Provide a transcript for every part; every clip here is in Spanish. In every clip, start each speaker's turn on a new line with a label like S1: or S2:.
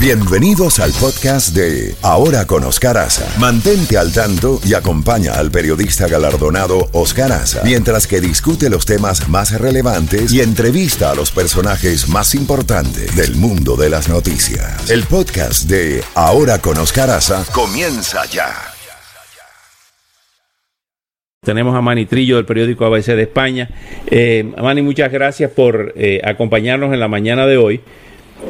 S1: Bienvenidos al podcast de Ahora con Oscar Aza. Mantente al tanto y acompaña al periodista galardonado Oscar Aza mientras que discute los temas más relevantes y entrevista a los personajes más importantes del mundo de las noticias. El podcast de Ahora con Oscar Aza comienza ya.
S2: Tenemos a Mani Trillo del periódico ABC de España. Eh, Mani, muchas gracias por eh, acompañarnos en la mañana de hoy.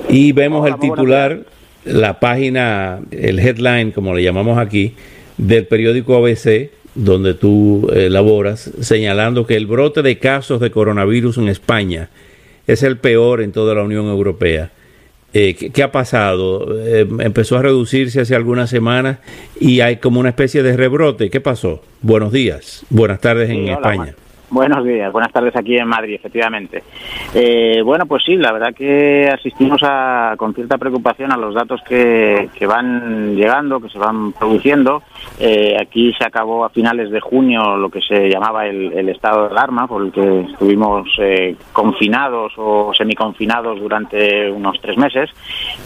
S2: Y vemos el titular, la página, el headline, como le llamamos aquí, del periódico ABC, donde tú eh, laboras, señalando que el brote de casos de coronavirus en España es el peor en toda la Unión Europea. Eh, ¿qué, ha pasado? Eh, empezó a reducirse hace algunas semanas y hay como una especie de rebrote. ¿Qué pasó? Buenos días, buenas tardes en España.
S3: Buenos días, buenas tardes aquí en Madrid, efectivamente. Eh, bueno, pues sí, la verdad que asistimos a, con cierta preocupación a los datos que, que van llegando, que se van produciendo. Eh, aquí se acabó a finales de junio lo que se llamaba el, estado de alarma, por el que estuvimos eh, confinados o semiconfinados durante unos tres meses.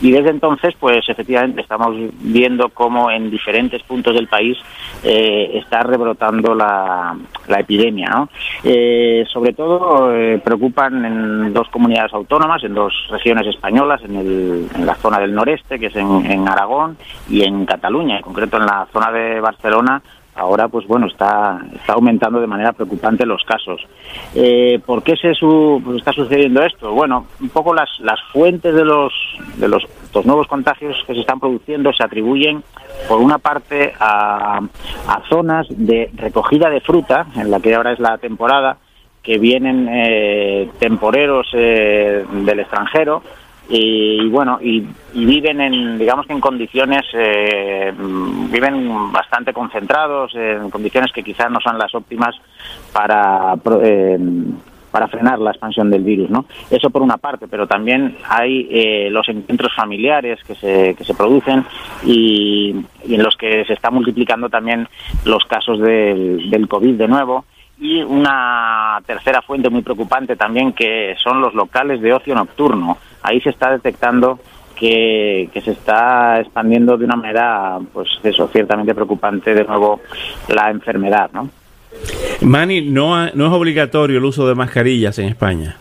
S3: Y desde entonces, pues efectivamente estamos viendo cómo en diferentes puntos del país está rebrotando la, la epidemia, ¿no? Eh, sobre todo eh, preocupan en dos comunidades autónomas, en dos regiones españolas, en, la zona del noreste, que es en, Aragón, y en Cataluña, en concreto en la zona de Barcelona, ahora pues bueno está está aumentando de manera preocupante los casos. Eh, por qué se pues, está sucediendo esto bueno un poco las las fuentes de los de los nuevos contagios que se están produciendo se atribuyen por una parte a, zonas de recogida de fruta, en la que ahora es la temporada, que vienen eh, temporeros eh, del extranjero y, bueno y, viven en digamos que en condiciones eh, viven bastante concentrados en condiciones que quizás no son las óptimas para para frenar la expansión del virus, ¿no? Eso por una parte, pero también hay eh, los encuentros familiares que se, que se producen y, en los que se está multiplicando también los casos del, del COVID de nuevo y una tercera fuente muy preocupante también que son los locales de ocio nocturno. Ahí se está detectando que, que, se está expandiendo de una manera, pues eso, ciertamente preocupante de nuevo la enfermedad, ¿no?
S2: Manny, no, no es obligatorio el uso de mascarillas en España.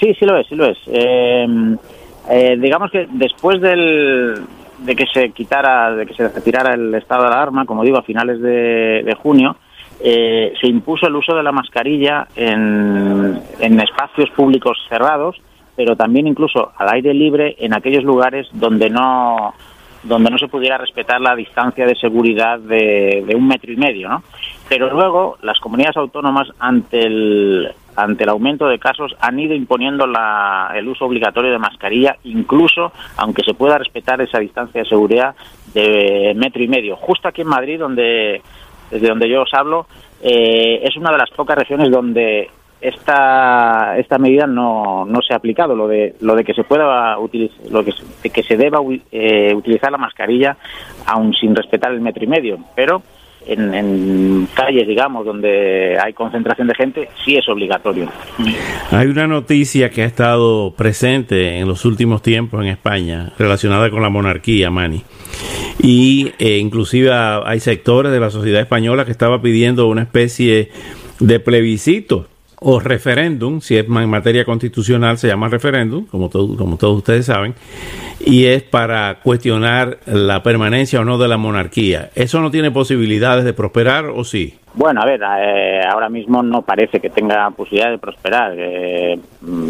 S3: Sí, sí lo es, sí lo es. Em, eh, digamos que después del, de que se quitara, de que se retirara el estado de alarma, como digo, a finales de, junio, eh, se impuso el uso de la mascarilla en, en espacios públicos cerrados, pero también incluso al aire libre en aquellos lugares donde no donde no se pudiera respetar la distancia de seguridad de, un metro y medio, ¿no? Pero luego las comunidades autónomas ante el ante el aumento de casos han ido imponiendo la, el uso obligatorio de mascarilla, incluso aunque se pueda respetar esa distancia de seguridad de metro y medio. Justo aquí en Madrid, donde desde donde yo os hablo, eh, es una de las pocas regiones donde esta esta medida no, no se ha aplicado lo de lo de que se pueda utilizar lo que que se deba eh, utilizar la mascarilla aún sin respetar el metro y medio pero en, en, calles, digamos, donde hay concentración de gente, sí es obligatorio.
S2: Hay una noticia que ha estado presente en los últimos tiempos en España relacionada con la monarquía, Mani. Y eh, inclusive hay sectores de la sociedad española que estaba pidiendo una especie de plebiscito o referéndum, si es en materia constitucional se llama referéndum, como, como todos ustedes saben, y es para cuestionar la permanencia o no de la monarquía. ¿Eso no tiene posibilidades de prosperar o sí?
S3: Bueno, a ver, eh, ahora mismo no parece que tenga posibilidad de prosperar. Eh,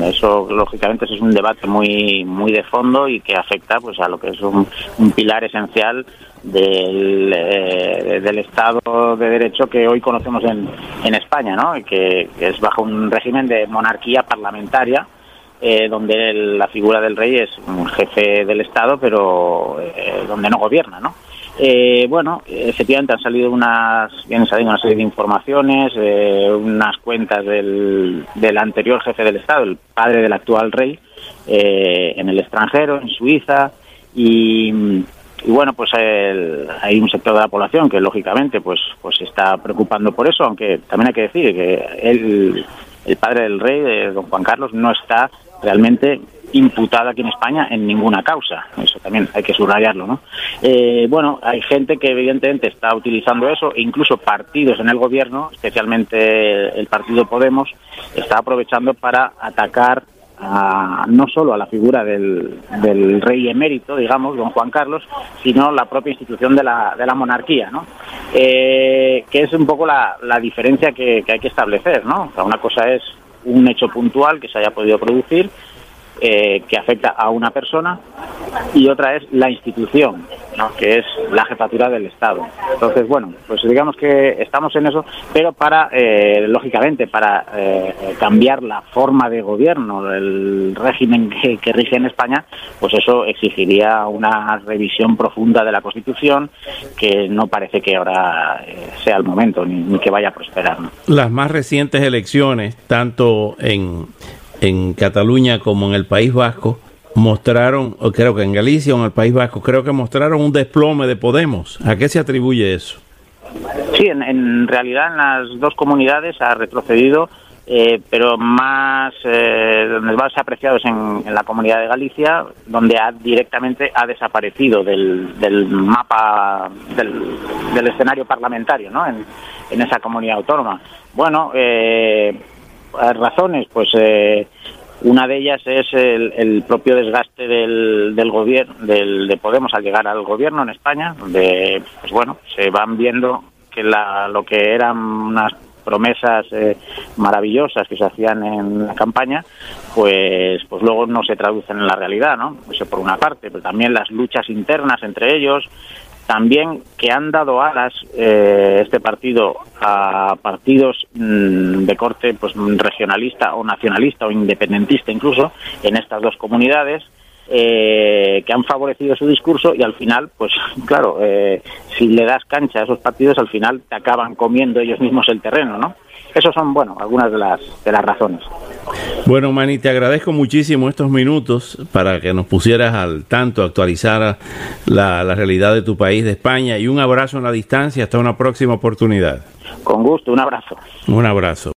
S3: eso, lógicamente, es un debate muy muy de fondo y que afecta pues a lo que es un, pilar esencial del, eh, del Estado de Derecho que hoy conocemos en, en España, ¿no? que, que es bajo un régimen de monarquía parlamentaria eh, donde la figura del rey es un jefe del Estado, pero eh, donde no gobierna, ¿no? Eh, bueno, efectivamente han salido unas, bien salido una serie de informaciones, unas cuentas del, del anterior jefe del Estado, el padre del actual rey, en el extranjero, en Suiza, y, y bueno, pues hay un sector de la población que lógicamente pues pues está preocupando por eso, aunque también hay que decir que él, el padre del rey, don Juan Carlos, no está realmente imputada aquí en España en ninguna causa. Eso también hay que subrayarlo, ¿no? Eh, bueno, hay gente que evidentemente está utilizando eso, e incluso partidos en el gobierno, especialmente el partido Podemos, está aprovechando para atacar no solo a la figura del, rey emérito, digamos, don Juan Carlos, sino la propia institución de la, de la monarquía, ¿no? Eh, que es un poco la, la diferencia que, que, hay que establecer, ¿no? una cosa es un hecho puntual que se haya podido producir eh, que afecta a una persona y otra es la institución, que es la jefatura del Estado. Entonces, bueno, pues digamos que estamos en eso, pero para, eh, lógicamente, para eh, cambiar la forma de gobierno, del régimen que, rige en España, pues eso exigiría una revisión profunda de la Constitución que no parece que ahora sea el momento ni que vaya a prosperar.
S2: Las más recientes elecciones, tanto en en Cataluña como en el País Vasco mostraron, creo que en Galicia o en el País Vasco, creo que mostraron un desplome de Podemos. ¿A qué se atribuye eso?
S3: Sí, en, realidad en las dos comunidades ha retrocedido, eh, pero más, eh, donde más apreciado es en, la comunidad de Galicia, donde ha, directamente ha desaparecido del, del mapa del, escenario parlamentario, ¿no? En, en, esa comunidad autónoma. Bueno, eh, razones, pues eh, una de ellas es el, propio desgaste del, del gobierno, del, de Podemos al llegar al gobierno en España, donde, pues bueno, se van viendo que la, lo que eran unas promesas eh, maravillosas que se hacían en la campaña, pues, pues luego no se traducen en la realidad, ¿no? Eso por una parte, pero también las luchas internas entre ellos, también que han dado alas eh, este partido a partidos mm, de corte pues regionalista o nacionalista o independentista incluso en estas dos comunidades eh, que han favorecido su discurso y al final pues claro eh, si le das cancha a esos partidos al final te acaban comiendo ellos mismos el terreno no esos son bueno algunas de las de las razones
S2: bueno, Mani, te agradezco muchísimo estos minutos para que nos pusieras al tanto, actualizar la, la realidad de tu país, de España, y un abrazo en la distancia. Hasta una próxima oportunidad.
S3: Con gusto, un abrazo.
S2: Un abrazo.